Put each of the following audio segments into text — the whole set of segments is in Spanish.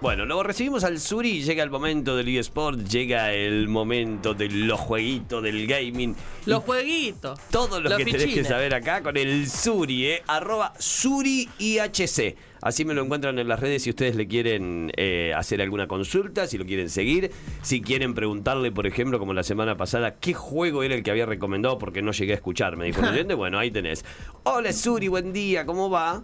Bueno, luego recibimos al Suri llega el momento del eSport, llega el momento de los jueguitos, del gaming. Los jueguitos. Todo lo Los que tenés que saber acá con el Suri, ¿eh? Arroba SuriIHC. Así me lo encuentran en las redes si ustedes le quieren eh, hacer alguna consulta, si lo quieren seguir, si quieren preguntarle, por ejemplo, como la semana pasada, qué juego era el que había recomendado porque no llegué a escuchar, me dijo el oyente. Bueno, ahí tenés. Hola Suri, buen día, ¿cómo va?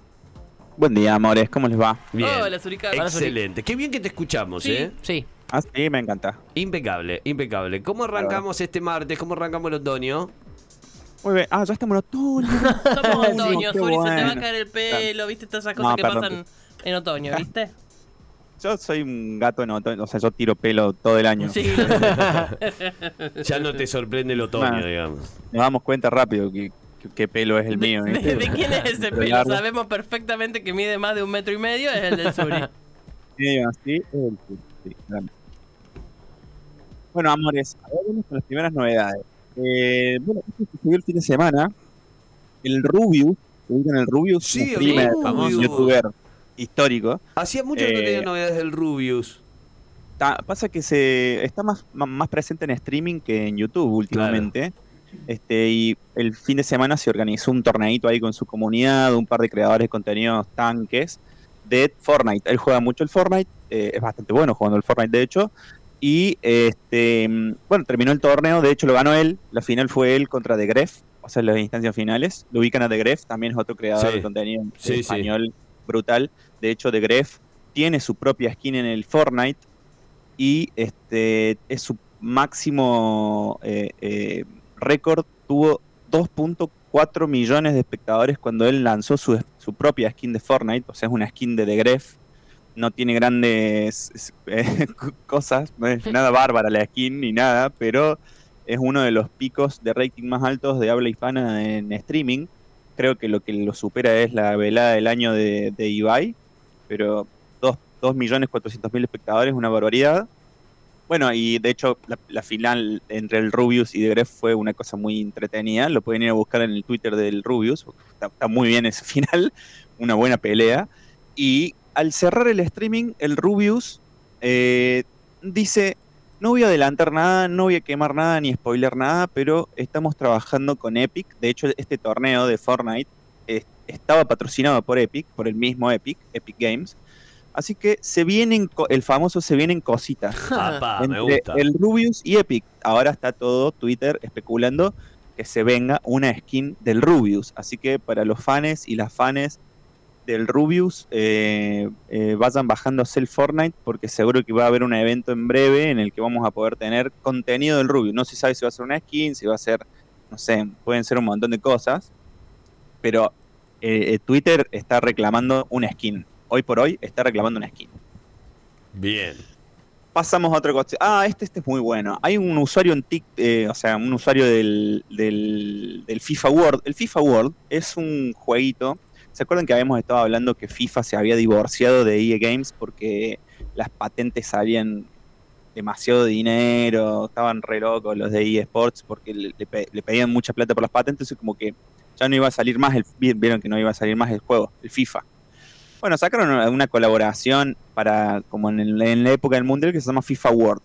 Buen día, amores, ¿cómo les va? Bien. Hola, Zuri. Excelente. Qué bien que te escuchamos, Sí, ¿eh? sí. Ah, sí, me encanta. Impecable, impecable. ¿Cómo arrancamos este martes? ¿Cómo arrancamos el otoño? Muy bien. Ah, ya estamos en otoño. Somos otoño, qué se te va a bueno. caer el pelo, ¿viste? Todas esas cosas No, que perdón. pasan en otoño, ¿viste? Yo soy un gato en otoño, o sea, yo tiro pelo todo el año. Sí. Ya no te sorprende el otoño, Nah. digamos. Nos damos cuenta rápido que- qué pelo es el mío. ¿De, de quién es ese pelo? Sabemos perfectamente que mide más de un metro y medio, es el del Zuri. Sí, así es el sí. Bueno, amores, ahora vamos con las primeras novedades. Eh, bueno, esto sucedió el fin de semana. El Rubius, ¿se ubican el Rubius? Sí, el streamer, Rubius. youtuber histórico. Hacía mucho que no Eh, tenía novedades del Rubius. Ta- pasa que se está más, más presente en streaming que en YouTube últimamente. Este, y el fin de semana se organizó un torneito ahí con su comunidad, un par de creadores de contenidos tanques de Fortnite. Él juega mucho el Fortnite, eh, es bastante bueno jugando el Fortnite de hecho. Y este bueno, terminó el torneo, de hecho lo ganó él. La final fue él contra The Gref, o sea, las instancias finales. Lo ubican a The Gref, también es otro creador Sí. de contenido sí. español brutal. De hecho, The Gref tiene su propia skin en el Fortnite y este es su máximo eh, eh, récord. Tuvo 2.4 millones de espectadores cuando él lanzó su, su propia skin de Fortnite, o sea, es una skin de The Gref. No tiene grandes es- eh, cosas, no es nada bárbara la skin ni nada, pero es uno de los picos de rating más altos de habla hispana en streaming. Creo que lo que lo supera es la velada del año de, de Ibai, pero 2.400.000 espectadores, una barbaridad. Bueno, y de hecho la, final entre el Rubius y The Gref fue una cosa muy entretenida. Lo pueden ir a buscar en el Twitter del Rubius. Está, está muy bien ese final, una buena pelea. Y al cerrar el streaming, el Rubius eh, dice, no voy a adelantar nada, no voy a quemar nada ni spoiler nada, pero estamos trabajando con Epic. De hecho, este torneo de Fortnite eh, estaba patrocinado por Epic, por el mismo Epic, Epic Games. Así que se vienen, el famoso se vienen cositas me entre gusta. el Rubius y Epic. Ahora está todo Twitter especulando que se venga una skin del Rubius. Así que para los fans y las fans del Rubius, eh, eh, vayan bajándose el Fortnite porque seguro que va a haber un evento en breve en el que vamos a poder tener contenido del Rubius. No se sabe si va a ser una skin, si va a ser, no sé, pueden ser un montón de cosas. Pero eh, eh, Twitter está reclamando una skin. Hoy por hoy está reclamando una skin. Bien. Pasamos a otra cosa. Ah, este, este es muy bueno. Hay un usuario en Tik, eh, o sea, un usuario del, del, del FIFA World. El FIFA World es un jueguito. ¿Se acuerdan que habíamos estado hablando que FIFA se había divorciado de EA Games porque las patentes salían demasiado dinero, estaban re locos los de EA Sports porque le, le le pedían mucha plata por las patentes y como que ya no iba a salir más el vi- vieron que no iba a salir más el juego, el FIFA. Bueno, sacaron una, colaboración para como en, el- en la época del mundial que se llama FIFA World.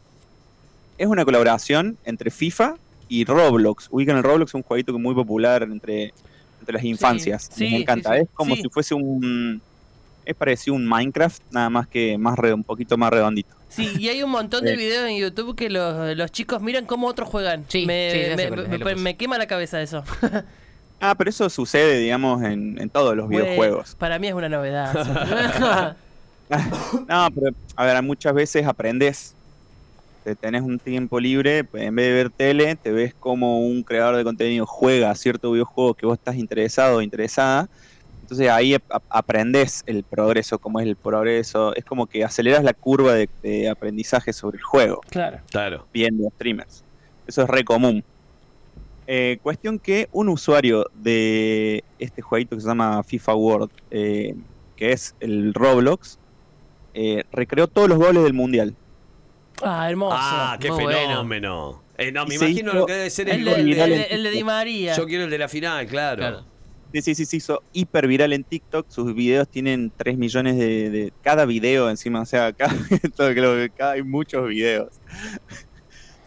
Es una colaboración entre FIFA y Roblox. Ubican el Roblox, es un jueguito que es muy popular entre, entre las infancias. sí, Les encanta. sí, sí. Es como Sí. si fuese un es parecido a un Minecraft, nada más que más re- un poquito más redondito. Sí, y hay un montón de videos en YouTube que los, los chicos miran cómo otros juegan. Sí, me, me, me- me- me quema la cabeza eso. Ah, pero eso sucede, digamos, en, en todos los Bueno, videojuegos. para mí es una novedad. No, pero a ver, muchas veces aprendes. Te tenés un tiempo libre, pues, en vez de ver tele, te ves como un creador de contenido juega a cierto videojuego que vos estás interesado o interesada. Entonces ahí ap- ap- aprendes el progreso, cómo es el progreso. Es como que aceleras la curva de, de aprendizaje sobre el juego, claro. Claro. viendo streamers. Eso es re común. Eh, cuestión que un usuario de este jueguito que se llama FIFA World, eh, que es el Roblox, eh, recreó todos los goles del mundial. Ah, hermoso. Ah, qué muy bueno. fenómeno. Eh, no, me Y imagino lo que debe ser el, de, el de- de- el de Di María. Yo quiero el de la final, claro. Claro. Sí, sí, sí, se hizo hiper viral en TikTok. Sus videos tienen 3 millones de, de- cada video encima. O sea, acá todo, creo que acá hay muchos videos.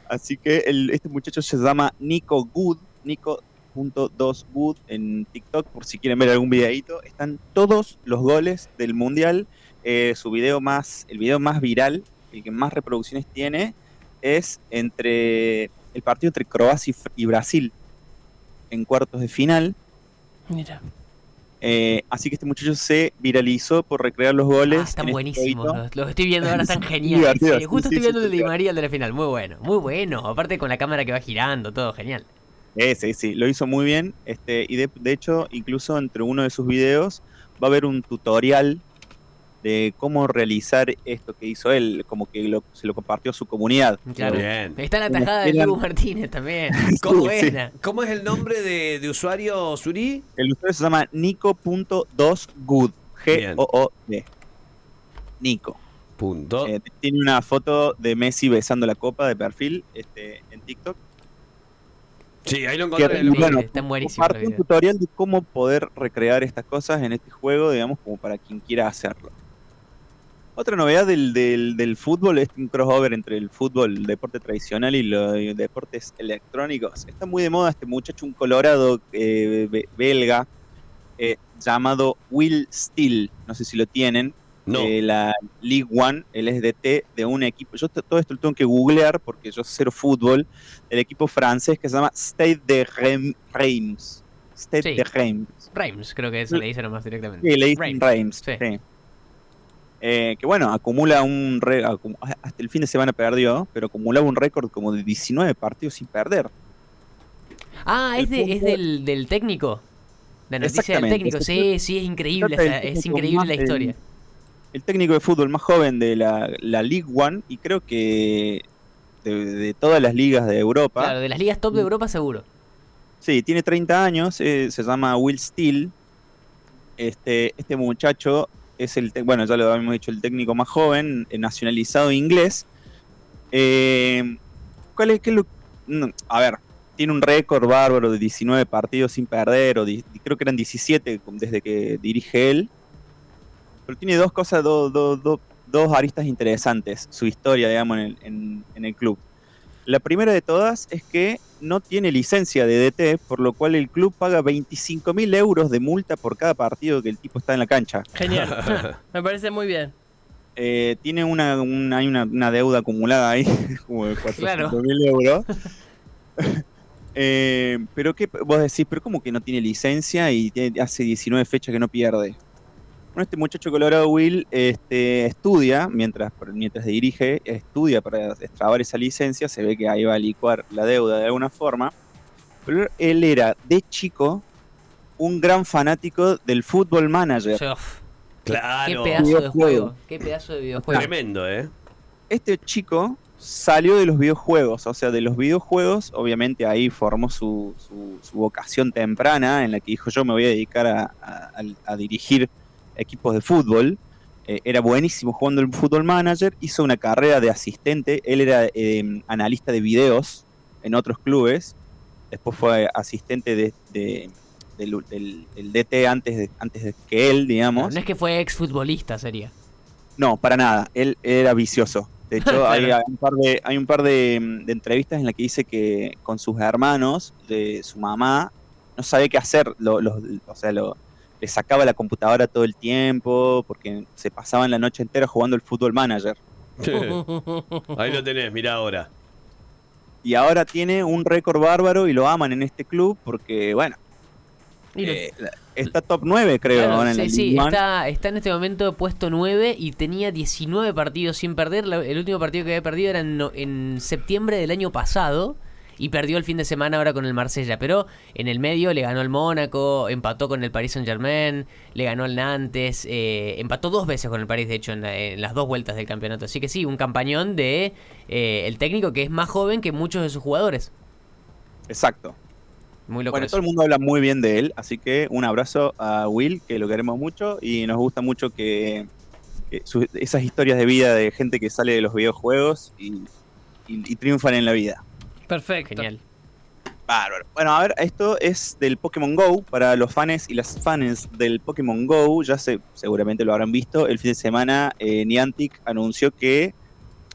Así que el- este muchacho se llama Nico Good, Nico.2Good en TikTok, por si quieren ver algún videito. Están todos los goles del mundial. Eh, su video más, el video más viral, el que más reproducciones tiene, es entre el partido entre Croacia y Brasil en cuartos de final. Mira. Eh, así que este muchacho se viralizó por recrear los goles. Ah, están este buenísimos. Los, los estoy viendo ahora, están geniales. Sí, justo sí, estoy viendo el de Di. María el de la final. Muy bueno, muy bueno. Aparte con la cámara que va girando, todo genial. Eh, sí, sí, lo hizo muy bien. Este, y de, de hecho, incluso entre uno de sus videos va a haber un tutorial de cómo realizar esto que hizo él, como que lo- se lo compartió a su comunidad. Claro. Bien. Está la tajada de Dibu Martínez también. ¿Cómo, buena. ¿Cómo es el nombre de, de usuario, Suri? El usuario se llama Nico.2good. G-O-O-D. Nico. Punto. Eh, tiene una foto de Messi besando la copa de perfil este, en TikTok. sí, ahí lo encontré. Sí, bueno, están buenísimos comparte los un tutorial de cómo poder recrear estas cosas en este juego, digamos, como para quien quiera hacerlo. Otra novedad del, del, del fútbol es un crossover entre el fútbol, el deporte tradicional y los deportes electrónicos. Está muy de moda este muchacho, un colorado eh, be- belga, eh, llamado Will Steele. No sé si lo tienen. No. de la League One, el SDT de un equipo. Yo todo esto lo tengo que googlear porque yo cero fútbol. El equipo francés que se llama Stade de Rem- Reims. Stade Sí. de Reims. Reims, creo que eso le dice nomás directamente. Sí, le dicen Reims. Reims. Sí. sí. Eh, que bueno, acumula un. re- hasta el fin de semana perdió, pero acumulaba un récord como de 19 partidos sin perder. Ah, es, de, del, del técnico. La noticia del técnico. Sí, sí, es increíble. esa- es increíble la historia. El técnico de fútbol más joven de la, la League One y creo que de, de todas las ligas de Europa. Claro, de las ligas top de Europa seguro. Sí, tiene 30 años, eh, se llama Will Steele. Este, este muchacho es el, bueno, ya lo habíamos dicho, el técnico más joven, eh, nacionalizado inglés. Eh, ¿Cuál es? qué lo- a ver, tiene un récord bárbaro de 19 partidos sin perder, o creo que eran 17 desde que dirige él. Pero tiene dos cosas, do- do- do- dos aristas interesantes, su historia, digamos, en el, en el club. La primera de todas es que no tiene licencia de DT, por lo cual el club paga 25 mil euros de multa por cada partido que el tipo está en la cancha. Genial. Me parece muy bien. Eh, tiene una, una, hay una, una deuda acumulada ahí, como de 400 Claro. mil euros. Eh, pero que vos decís, pero ¿cómo que no tiene licencia y tiene- hace 19 fechas que no pierde? Bueno, este muchacho colorado Will este, estudia, mientras, mientras dirige, estudia para extrabar esa licencia, se ve que ahí va a licuar la deuda de alguna forma. Pero él era de chico un gran fanático del fútbol manager. Uf, Claro. Qué pedazo de juego. Qué pedazo de videojuego. Tremendo, ¿eh? este chico salió de los videojuegos, o sea, de los videojuegos, obviamente ahí formó su, su- su vocación temprana, en la que dijo yo me voy a dedicar a- a dirigir equipos de fútbol. Eh, era buenísimo jugando el fútbol manager, hizo una carrera de asistente, él era eh, analista de videos en otros clubes, después fue asistente de, de- del, del- del DT antes de, antes de que él, digamos. No es que fue ex futbolista, sería. No, para nada. Él era vicioso. De hecho, hay, Claro. hay un par, de, hay un par de, de entrevistas en las que dice que con sus hermanos, de su mamá, no sabe qué hacer. Lo, los- o sea, lo, le sacaba la computadora todo el tiempo porque se pasaban la noche entera jugando el fútbol manager. Ahí lo tenés, mira ahora. Y ahora tiene un récord bárbaro y lo aman en este club porque, bueno, eh, está top 9 creo. Claro, ahora en sí, está, está en este momento puesto 9 y tenía 19 partidos sin perder. El último partido que había perdido era en, no- en septiembre del año pasado y perdió el fin de semana ahora con el Marsella. Pero en el medio le ganó al Mónaco, empató con el Paris Saint Germain, le ganó al Nantes, eh, empató dos veces con el París, de hecho, en, la- en las dos vueltas del campeonato. Así que sí, un campañón de eh, el técnico que es más joven que muchos de sus jugadores. Exacto. Muy loco. Bueno, eso. todo el mundo habla muy bien de él, así que un abrazo a Will, que lo queremos mucho y nos gusta mucho que, que su- esas historias de vida de gente que sale de los videojuegos y, y- y triunfan en la vida. Perfecto. Genial. Bárbaro. Bueno, a ver, esto es del Pokémon Go. Para los fans y las fans del Pokémon Go, ya se, seguramente lo habrán visto. El fin de semana, eh, Niantic anunció que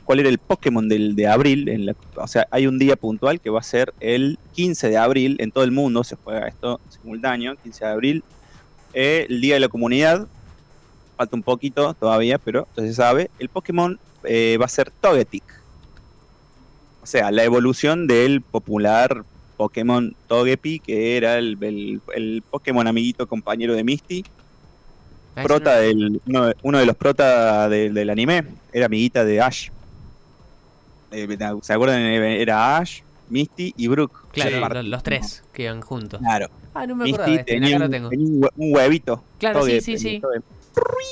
cuál era el Pokémon del, de abril. En la- o sea, hay un día puntual que va a ser el 15 de abril. En todo el mundo se juega esto simultáneo, 15 de abril. eh, el día de la comunidad. Falta un poquito todavía, pero ya se sabe. El Pokémon eh, va a ser Togetic. O sea, la evolución del popular Pokémon Togepi, que era el, el- el Pokémon amiguito compañero de Misty, Ah, prota del, uno, de- uno de los prota del, del anime, era amiguita de Ash. Eh, ¿Se acuerdan? Era Ash, Misty y Brooke. Claro, los tres que iban juntos. Claro. Ah, no me acordaba Misty de este, tenía, acá lo un, tengo. tenía un hue- un huevito. Claro, sí, sí, sí. Togepi.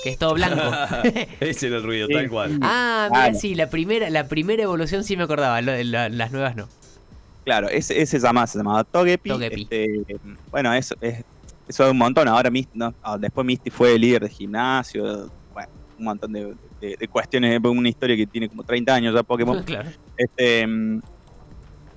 Que es todo blanco. Ese era el ruido, Sí. tal cual. ah, mira, Claro. sí, la primera, la primera evolución sí me acordaba, la- las nuevas no. Claro, ese, ese se llamaba, se llamaba Togepi. Togepi. Este, bueno, eso es eso es un montón. Ahora Misty, no, ah, después Misty fue líder de gimnasio. Bueno, un montón de, de- de cuestiones. Una historia que tiene como 30 años ya Pokémon. claro. Este,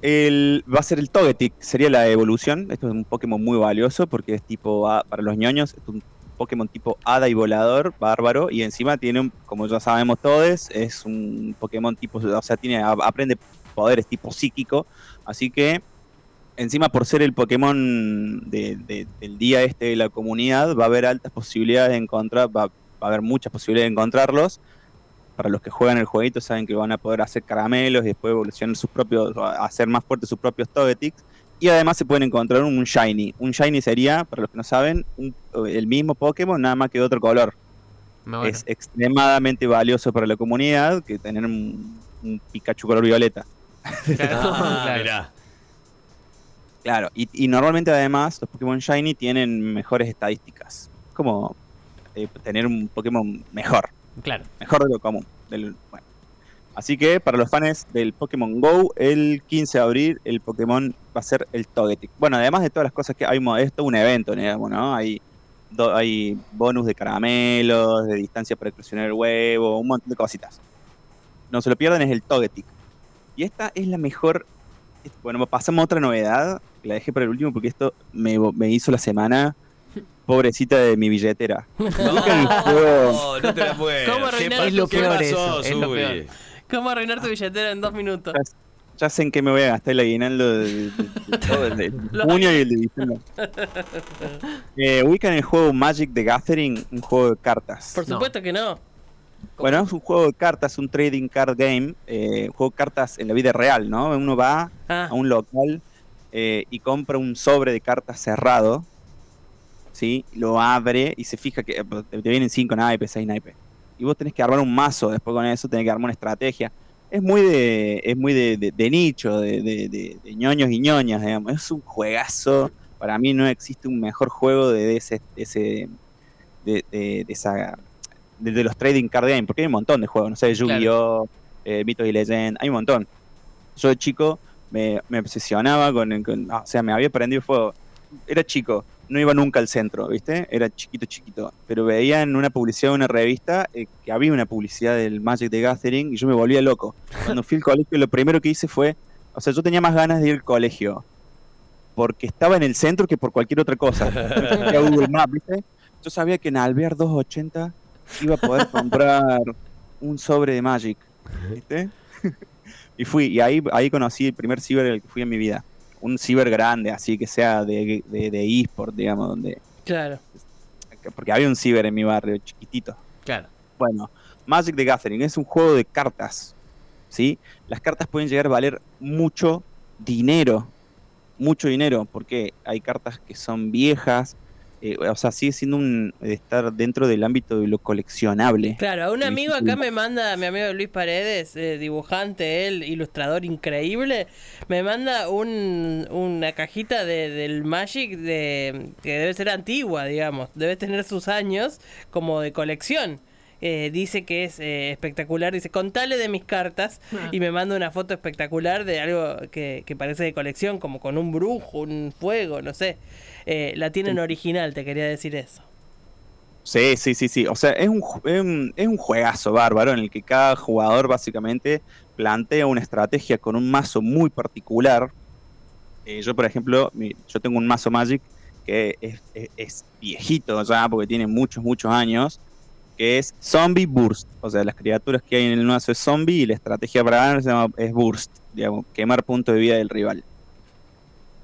el, va a ser el Togetic, sería la evolución. Esto es un Pokémon muy valioso porque es tipo, para los ñoños, es un Pokémon tipo hada y volador, bárbaro, y encima tiene, un, como ya sabemos todos, es un Pokémon tipo, o sea, tiene, aprende poderes tipo psíquico, así que encima por ser el Pokémon de- de- del día este de la comunidad, va a haber altas posibilidades de encontrar, va, va a haber muchas posibilidades de encontrarlos, para los que juegan el jueguito saben que van a poder hacer caramelos y después evolucionar sus propios, hacer más fuertes sus propios Togetics. Y además se pueden encontrar un Shiny. Un Shiny sería, para los que no saben, un- el mismo Pokémon, nada más que de otro color. Bueno. Es extremadamente valioso para la comunidad que tener un, un Pikachu color violeta. Claro, Ah, claro. mirá. Claro, y, y normalmente además los Pokémon Shiny tienen mejores estadísticas. Como eh, tener un Pokémon mejor. Claro. mejor de lo común. del- bueno. Así que para los fans del Pokémon Go, el 15 de abril el Pokémon va a ser el Togetic. Bueno, además de todas las cosas que hay, es un evento, digamos, ¿no? Hay, do- hay bonus de caramelos, de distancia para eclosionar el huevo, un montón de cositas. No se lo pierdan, es el Togetic. Y esta es la mejor. Bueno, pasamos a otra novedad, la dejé para el último porque esto me, me hizo la semana. Pobrecita de mi billetera. Juego- No, no te la puedo. ¿Cómo ¿Qué arruinar pa- Es lo qué peor pasó, eso, es lo Suri? peor. ¿Cómo arruinar tu billetera en dos minutos? Ya sé en qué me voy a gastar el aguinaldo de, de- de todo, el de junio y el de diciembre. Eh, ubican el juego Magic the Gathering, un juego de cartas. Por No. supuesto que no. Bueno, es un juego de cartas, un trading card game, eh, un juego de cartas en la vida real, ¿no? Uno va Ah, a un local eh, y compra un sobre de cartas cerrado, ¿sí? Lo abre y se fija que eh, te vienen 5 naipes, 6 naipes. Y vos tenés que armar un mazo después con eso, tenés que armar una estrategia. Es muy de, es muy de, de- de nicho, de, de- de- de ñoños y ñoñas, digamos. Es un juegazo. Para mí no existe un mejor juego de, ese, ese, de, de- de esa, de, los trading card game, porque hay un montón de juegos, no sé, Yu-Gi-Oh, eh, Mitos y Leyendas, hay un montón. Yo de chico me, me obsesionaba con, con- o sea, me había prendido fuego. Era chico, no iba nunca al centro, ¿viste? Era chiquito, chiquito. Pero veía en una publicidad de una revista eh, que había una publicidad del Magic the Gathering y yo me volvía loco. Cuando fui al colegio, lo primero que hice fue, o sea, yo tenía más ganas de ir al colegio porque estaba en el centro que por cualquier otra cosa. Fui a Google Maps, ¿viste? Yo sabía que en Alvear 280 iba a poder comprar un sobre de Magic, ¿viste? y fui, y ahí, ahí conocí el primer ciber al que fui en mi vida. Un ciber grande, así que sea de, de, de eSport, digamos, donde. claro. Porque había un ciber en mi barrio, chiquitito. Claro. Bueno, Magic the Gathering es un juego de cartas, ¿sí? Las cartas pueden llegar a valer mucho dinero, mucho dinero, porque hay cartas que son viejas, eh, o sea, sigue siendo un estar dentro del ámbito de lo coleccionable. Claro, a un amigo acá me manda, mi amigo Luis Paredes, eh, dibujante, él, ilustrador increíble, me manda un, una cajita de, del Magic de que debe ser antigua, digamos, debe tener sus años como de colección. Eh, dice que es eh, espectacular, dice, contale de mis cartas y me manda una foto espectacular de algo que, que parece de colección, como con un brujo, un fuego, no sé. Eh, la tienen original, te quería decir eso. Sí, sí, sí, sí. O sea, es un, es un, es un juegazo bárbaro en el que cada jugador básicamente plantea una estrategia con un mazo muy particular. Eh, yo, por ejemplo, yo tengo un mazo Magic que es, es- es viejito ya, porque tiene muchos, muchos años, que es Zombie Burst. O sea, las criaturas que hay en el mazo es zombie y la estrategia para ganar se llama, es Burst, digamos, quemar puntos de vida del rival.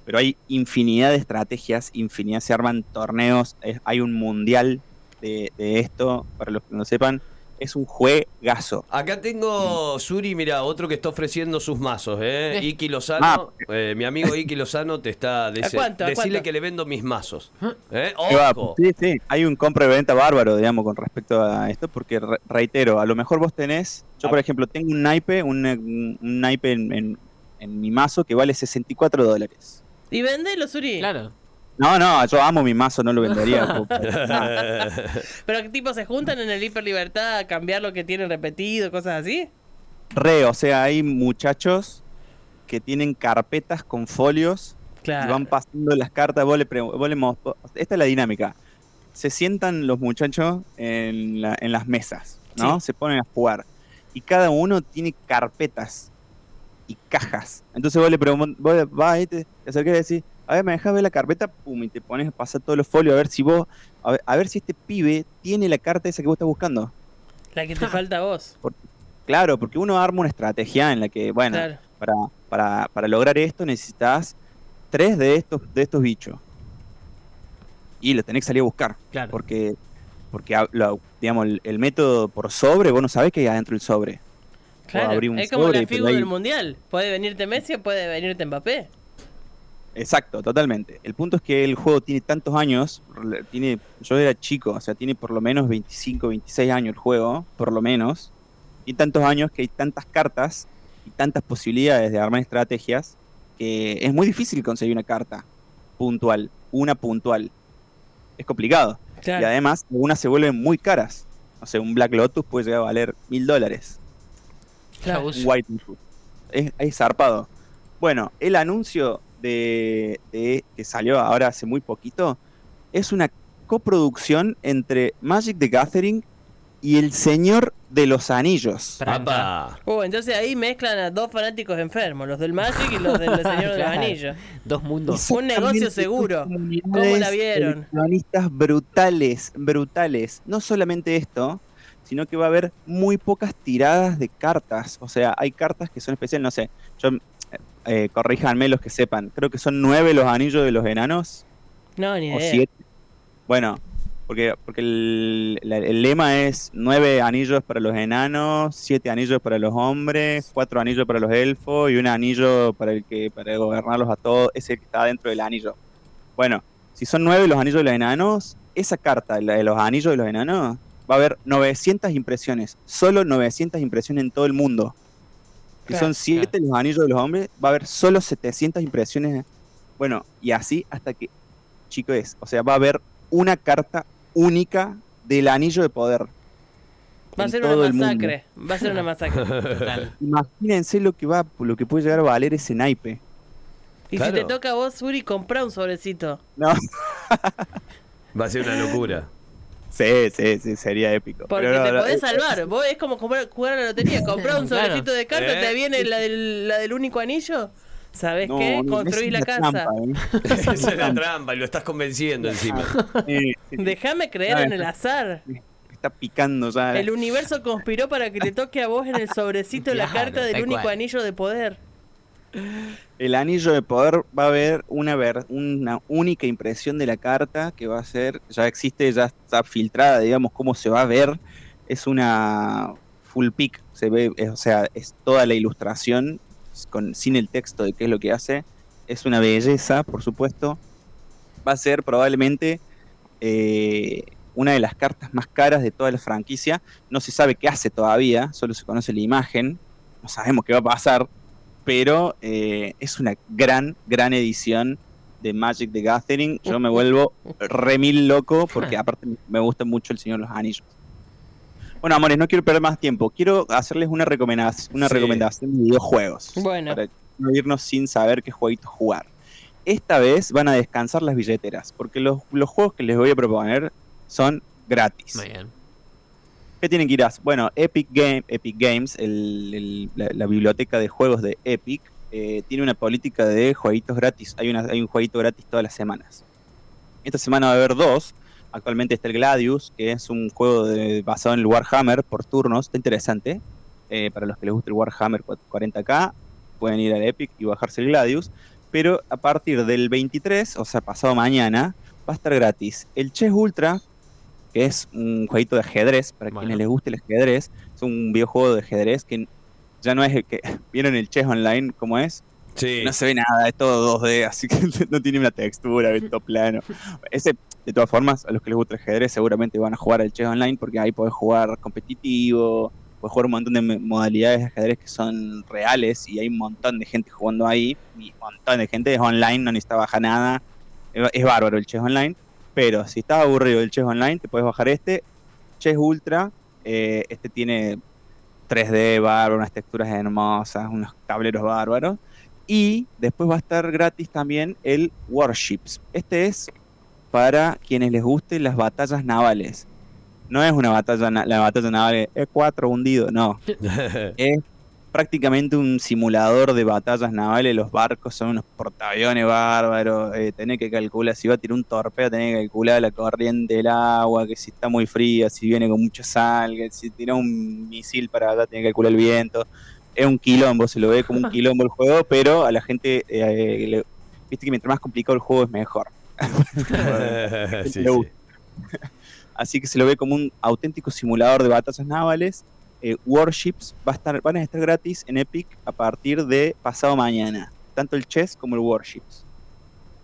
Pero hay infinidad de estrategias, infinidad, se arman torneos, es- hay un mundial de, de esto, para los que no sepan, es un juegazo. Acá tengo, Suri, mira, otro que está ofreciendo sus mazos, ¿eh? Eh. Iki Lozano, eh, mi amigo Iki Lozano te está... A decirle que le vendo mis mazos. ¿Eh? Ahí va, ¡Ojo! Sí, sí, hay un compra y venta bárbaro, digamos, con respecto a esto, porque re- reitero, a lo mejor vos tenés, yo Ah. por ejemplo tengo un naipe, un, un, un naipe en, en- en mi mazo que vale 64 dólares. Y vendelo, Suri. Claro. No, no, yo amo mi mazo, no lo vendería. Pero tipo se juntan en el Hiper Libertad a cambiar lo que tienen repetido, cosas así. Re, o sea, hay muchachos que tienen carpetas con folios y van pasando las cartas, vos le, vos le esta es la dinámica. Se sientan los muchachos en, la- en las mesas, ¿no? Se ponen a jugar. Y cada uno tiene carpetas y cajas. Entonces vos le preguntas, vos vas y te, te acercás y decís, a ver, me dejas ver la carpeta, pum, y te pones a pasar todos los folios a ver si vos, a ver, a ver si este pibe tiene la carta esa que vos estás buscando. La que te falta a vos. Claro, porque uno arma una estrategia en la que, bueno, Claro. para, para, para lograr esto necesitas tres de estos, de estos bichos. Y los tenés que salir a buscar. Claro. Porque, porque ah, lo- digamos, el, el método por sobre, vos no sabés qué hay adentro del sobre. Claro. abrir un Es como sobre, la figura ahí- del mundial. Puede venirte Messi o puede venirte Mbappé. Exacto, totalmente. El punto es que el juego tiene tantos años, tiene, yo era chico, o sea, tiene por lo menos 25, 26 años el juego, por lo menos. Y tantos años que hay tantas cartas y tantas posibilidades de armar estrategias que es muy difícil conseguir una carta puntual, una puntual. Es complicado. Y además, algunas se vuelven muy caras. O sea, un Black Lotus puede llegar a valer mil dólares. Claro. White. Es, es zarpado. Bueno, el anuncio de, de- que salió ahora hace muy poquito es una coproducción entre Magic the Gathering y El Señor de los Anillos. Uh, entonces ahí mezclan a dos fanáticos enfermos, los del Magic y los del Señor de los. Anillos. Dos mundos. Un negocio seguro. ¿Cómo la vieron? brutales, brutales. No solamente esto, sino que va a haber muy pocas tiradas de cartas. O sea, hay cartas que son especiales, no sé. Yo, eh, corríjanme los que sepan. Creo que son nueve los anillos de los enanos. No, ni o idea. siete. Bueno, porque, porque el, la- el lema es nueve anillos para los enanos, siete anillos para los hombres, cuatro anillos para los elfos y un anillo para el que para gobernarlos a todos, ese que está dentro del anillo. Bueno, si son nueve los anillos de los enanos, esa carta, la de los anillos de los enanos, va a haber 900 impresiones, solo 900 impresiones en todo el mundo. Claro, son siete los anillos de los hombres, va a haber solo 700 impresiones. Bueno, y así hasta que, chicos, o sea, va a haber una carta única del anillo de poder. Va a ser todo una masacre. Va a ser una masacre. Total. Imagínense lo que va, lo que puede llegar a valer ese naipe. Y Claro. si te toca a vos, Suri, comprar un sobrecito. No, Va a ser una locura. Sí, sí, sí, sería épico. Porque Pero no, te no, podés salvar. Vos es como comprar, jugar a la lotería. Comprar un Claro. sobrecito de cartas, ¿Eh? te viene la del, la del único anillo. ¿Sabes no, qué? Construís esa la es casa. trampa, ¿eh? Esa es la trampa y lo estás convenciendo encima. Sí, sí, Déjame creer No, en el azar. está picando ya. El universo conspiró para que te toque a vos en el sobrecito la Claro, carta del único cual. anillo de poder. El anillo de poder va a haber una, ver- una única impresión de la carta que va a ser, ya existe, ya está filtrada, digamos, cómo se va a ver. Es una full pic, se ve, es- o sea, es toda la ilustración con, sin el texto de qué es lo que hace. Es una belleza, por supuesto. Va a ser probablemente eh, una de las cartas más caras de toda la franquicia. No se sabe qué hace todavía, solo se conoce la imagen. No sabemos qué va a pasar pero eh, es una gran, gran edición de Magic the Gathering. Yo me vuelvo remil loco porque aparte me gusta mucho el Señor de los Anillos. Bueno, amores, no quiero perder más tiempo. Quiero hacerles una recomendación, una Sí. recomendación de videojuegos. Bueno. Para no irnos sin saber qué jueguitos jugar. Esta vez van a descansar las billeteras, porque los, los juegos que les voy a proponer son gratis. Muy bien. ¿Qué tienen que ir a? Bueno, Epic, Game, Epic Games, la, biblioteca de juegos de Epic, eh, tiene una política de jueguitos gratis. Hay, un jueguito gratis todas las semanas. Esta semana va a haber dos. Actualmente está el Gladius, que es un juego basado en el Warhammer por turnos. Está interesante. Eh, para los que les guste el Warhammer 40k, pueden ir al Epic y bajarse el Gladius. Pero a partir del 23, o sea, pasado mañana, va a estar gratis el Chess Ultra, que es un jueguito de ajedrez, para Bueno. quienes les guste el ajedrez. Es un videojuego de ajedrez que ya no es el que... ¿Vieron el Chess Online cómo es? Sí. No se ve nada, es todo 2D, así que no tiene una textura, es todo plano. Ese, de todas formas, a los que les gusta el ajedrez seguramente van a jugar al Chess Online porque ahí podés jugar competitivo, podés jugar un montón de modalidades de ajedrez que son reales y hay un montón de gente jugando ahí, y un montón de gente es online, no necesita bajar nada, es, es bárbaro el Chess Online, pero si estás aburrido del Chess Online, te puedes bajar este, Chess Ultra, eh, este tiene 3D bárbaro, unas texturas hermosas, unos tableros bárbaros. Y después va a estar gratis también el Warships. Este es para quienes les gusten las batallas navales. No es una batalla, la batalla naval es 4 hundido, no. es prácticamente un simulador de batallas navales. Los barcos son unos portaaviones bárbaros. Eh, tenés que calcular, si va a tirar un torpedo, tenés que calcular la corriente del agua, que si está muy fría, si viene con mucha sal, que si tira un misil para allá, tenés que calcular el viento. Es un quilombo, se lo ve como un quilombo el juego, pero a la gente, eh, le- viste que mientras más complicado el juego es mejor. Sí, sí. Así que se lo ve como un auténtico simulador de batallas navales. Eh, Warships va a estar, van a estar gratis en Epic a partir de pasado mañana. Tanto el Chess como el Warships.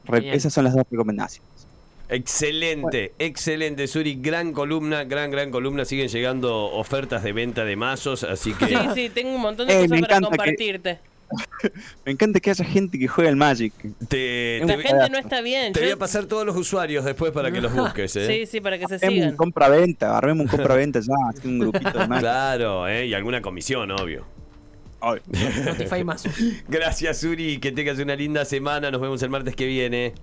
Re- esas son las dos recomendaciones. Excelente, excelente, Suri. Gran columna, gran, gran columna. Siguen llegando ofertas de venta de mazos, así que. Sí, sí, tengo un montón de Eh, cosas para que- compartirte. Me encanta que haya gente que juegue al Magic. Te, gente no está bien. te yo- voy a pasar todos los usuarios después para que los busques, ¿eh? Sí, sí, para que se Armemos un sigan. compra-venta, armemos un compra-venta ya, así un grupito de Magic. Claro, ¿eh? y alguna comisión, obvio. Ay. Notify más. Gracias, Suri. Que tengas una linda semana. Nos vemos el martes que viene.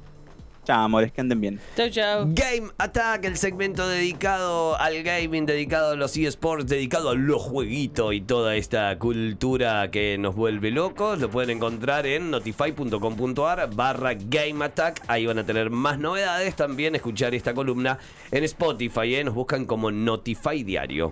Chao, amores, que anden bien. Chau, chau. Game Attack, el segmento dedicado al gaming, dedicado a los eSports, dedicado a los jueguitos y toda esta cultura que nos vuelve locos. Lo pueden encontrar en notify.com.ar barra Game Attack. Ahí van a tener más novedades. También escuchar esta columna en Spotify. ¿eh? Nos buscan como Notify Diario.